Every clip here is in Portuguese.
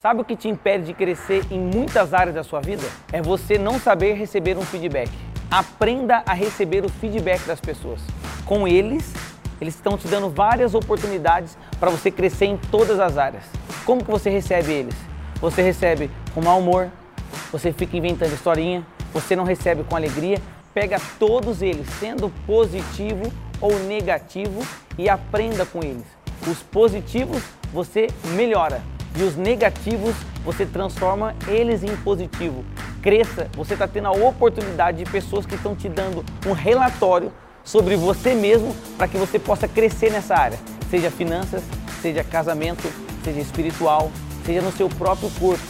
Sabe o que te impede de crescer em muitas áreas da sua vida? É você não saber receber um feedback. Aprenda a receber o feedback das pessoas. Com eles, eles estão te dando várias oportunidades para você crescer em todas as áreas. Como que você recebe eles? Você recebe com mau humor, você fica inventando historinha, você não recebe com alegria. Pega todos eles, sendo positivo ou negativo, e aprenda com eles. Os positivos você melhora e os negativos você transforma eles em positivo. Cresça, você está tendo a oportunidade de pessoas que estão te dando um relatório sobre você mesmo para que você possa crescer nessa área, seja finanças, seja casamento, seja espiritual, seja no seu próprio corpo.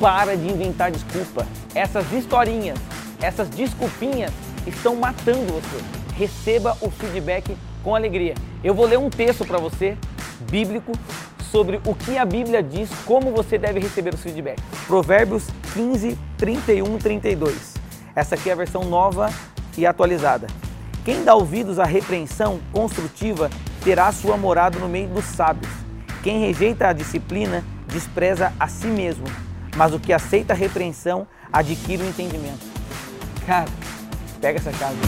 Para de inventar desculpa. Essas historinhas, essas desculpinhas estão matando você. Receba o feedback com alegria. Eu vou ler um texto para você, bíblico, sobre o que a Bíblia diz, como você deve receber os feedbacks. Provérbios 15, 31, 32. Essa aqui é a versão nova e atualizada. Quem dá ouvidos à repreensão construtiva terá sua morada no meio dos sábios. Quem rejeita a disciplina despreza a si mesmo, mas o que aceita a repreensão adquire o entendimento. Cara, pega essa casa.